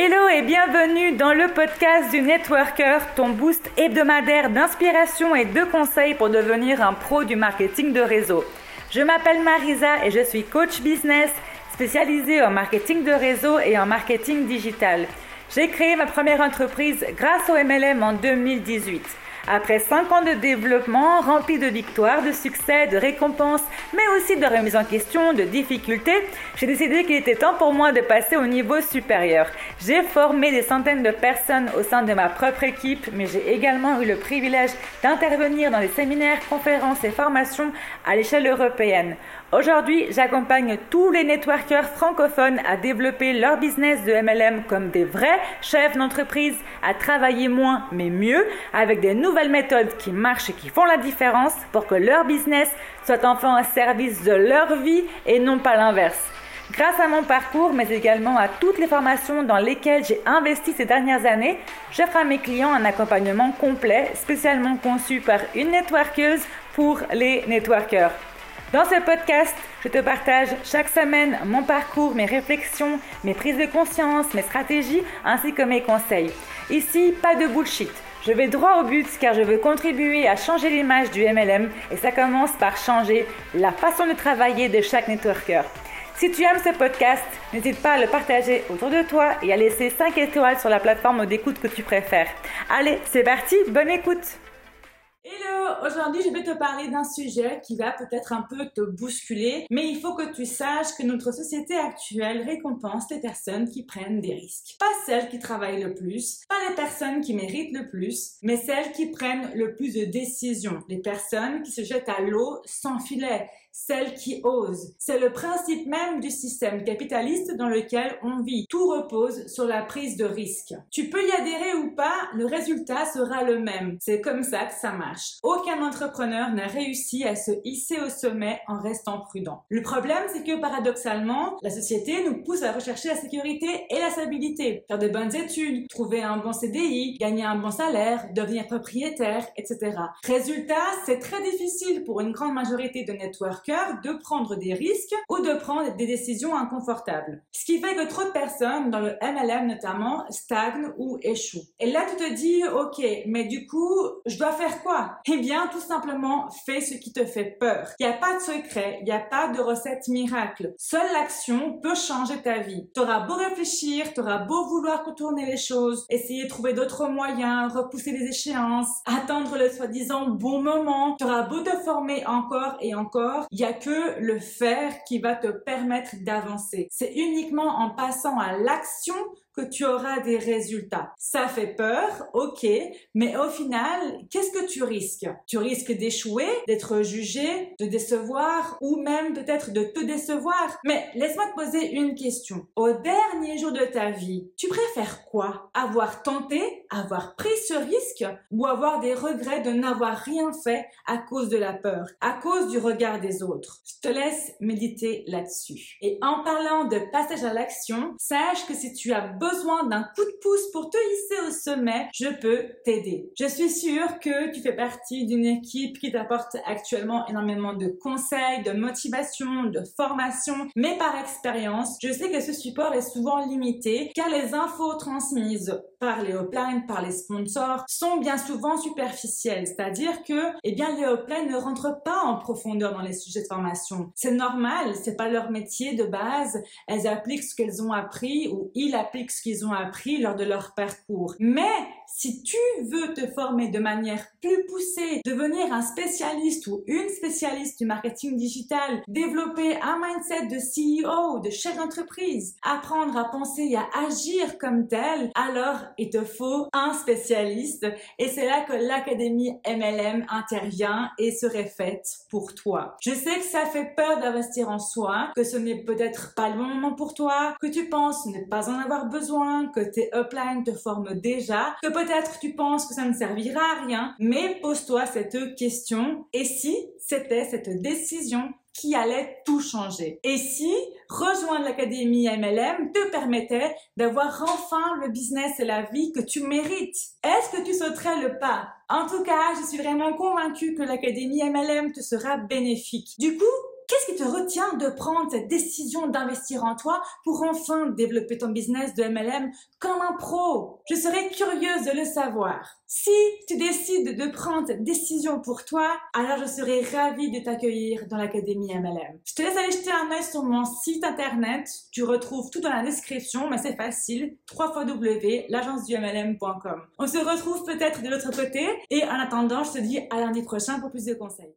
Hello et bienvenue dans le podcast du Networker, ton boost hebdomadaire d'inspiration et de conseils pour devenir un pro du marketing de réseau. Je m'appelle Marisa et je suis coach business spécialisée en marketing de réseau et en marketing digital. J'ai créé ma première entreprise grâce au MLM en 2018. Après 5 ans de développement rempli de victoires, de succès, de récompenses, mais aussi de remises en question, de difficultés, j'ai décidé qu'il était temps pour moi de passer au niveau supérieur. J'ai formé des centaines de personnes au sein de ma propre équipe, mais j'ai également eu le privilège d'intervenir dans des séminaires, conférences et formations à l'échelle européenne. Aujourd'hui, j'accompagne tous les networkers francophones à développer leur business de MLM comme des vrais chefs d'entreprise, à travailler moins mais mieux, avec des nouvelles méthodes qui marchent et qui font la différence pour que leur business soit enfin au service de leur vie et non pas l'inverse. Grâce à mon parcours, mais également à toutes les formations dans lesquelles j'ai investi ces dernières années, j'offre à mes clients un accompagnement complet, spécialement conçu par une networkeuse pour les networkers. Dans ce podcast, je te partage chaque semaine mon parcours, mes réflexions, mes prises de conscience, mes stratégies ainsi que mes conseils. Ici, pas de bullshit. Je vais droit au but car je veux contribuer à changer l'image du MLM et ça commence par changer la façon de travailler de chaque networker. Si tu aimes ce podcast, n'hésite pas à le partager autour de toi et à laisser 5 étoiles sur la plateforme d'écoute que tu préfères. Allez, c'est parti, bonne écoute Hello, aujourd'hui je vais te parler d'un sujet qui va peut-être un peu te bousculer, mais il faut que tu saches que notre société actuelle récompense les personnes qui prennent des risques. Pas celles qui travaillent le plus, pas les personnes qui méritent le plus, mais celles qui prennent le plus de décisions, les personnes qui se jettent à l'eau sans filet, celle qui ose. C'est le principe même du système capitaliste dans lequel on vit. Tout repose sur la prise de risque. Tu peux y adhérer ou pas, le résultat sera le même. C'est comme ça que ça marche. Aucun entrepreneur n'a réussi à se hisser au sommet en restant prudent. Le problème, c'est que paradoxalement, la société nous pousse à rechercher la sécurité et la stabilité. Faire de bonnes études, trouver un bon CDI, gagner un bon salaire, devenir propriétaire, etc. Résultat, c'est très difficile pour une grande majorité de networks de prendre des risques ou de prendre des décisions inconfortables. Ce qui fait que trop de personnes, dans le MLM notamment, stagnent ou échouent. Et là, tu te dis, ok, mais du coup, je dois faire quoi? Eh bien, tout simplement, fais ce qui te fait peur. Il n'y a pas de secret, il n'y a pas de recette miracle. Seule l'action peut changer ta vie. Tu auras beau réfléchir, tu auras beau vouloir contourner les choses, essayer de trouver d'autres moyens, repousser les échéances, attendre le soi-disant bon moment, tu auras beau te former encore et encore, il y a que le faire qui va te permettre d'avancer. C'est uniquement en passant à l'action que tu auras des résultats. Ça fait peur, ok, mais au final, qu'est-ce que tu risques? Tu risques d'échouer, d'être jugé, de décevoir ou même peut-être de te décevoir. Mais laisse-moi te poser une question. Au dernier jour de ta vie, tu préfères quoi? Avoir tenté, avoir pris ce risque ou avoir des regrets de n'avoir rien fait à cause de la peur, à cause du regard des autres? Je te laisse méditer là-dessus. Et en parlant de passage à l'action, sache que si tu as besoin besoin d'un coup de pouce pour te hisser au sommet, je peux t'aider. Je suis sûre que tu fais partie d'une équipe qui t'apporte actuellement énormément de conseils, de motivation, de formation, mais par expérience, je sais que ce support est souvent limité car les infos transmises par les uplines, par les sponsors sont bien souvent superficielles, c'est-à-dire que eh bien les uplines ne rentrent pas en profondeur dans les sujets de formation. C'est normal, c'est pas leur métier de base, elles appliquent ce qu'elles ont appris ou ils appliquent ce qu'ils ont appris lors de leur parcours. Mais si tu veux te former de manière plus poussée, devenir un spécialiste ou une spécialiste du marketing digital, développer un mindset de CEO, de chef d'entreprise, apprendre à penser et à agir comme tel, alors il te faut un spécialiste et c'est là que l'académie MLM intervient et serait faite pour toi. Je sais que ça fait peur d'investir en soi, que ce n'est peut-être pas le bon moment pour toi, que tu penses ne pas en avoir besoin, que tes uplines te forment déjà, peut-être tu penses que ça ne servira à rien, mais pose-toi cette question. Et si c'était cette décision qui allait tout changer? Et si rejoindre l'académie MLM te permettait d'avoir enfin le business et la vie que tu mérites, est-ce que tu sauterais le pas? En tout cas, je suis vraiment convaincue que l'académie MLM te sera bénéfique. Du coup, Qu'est-ce qui te retient de prendre cette décision d'investir en toi pour enfin développer ton business de MLM comme un pro? Je serais curieuse de le savoir. Si tu décides de prendre cette décision pour toi, alors je serai ravie de t'accueillir dans l'Académie MLM. Je te laisse aller jeter un œil sur mon site internet. Tu retrouves tout dans la description, mais c'est facile. www.l'agencedumlm.com. On se retrouve peut-être de l'autre côté et en attendant, je te dis à lundi prochain pour plus de conseils.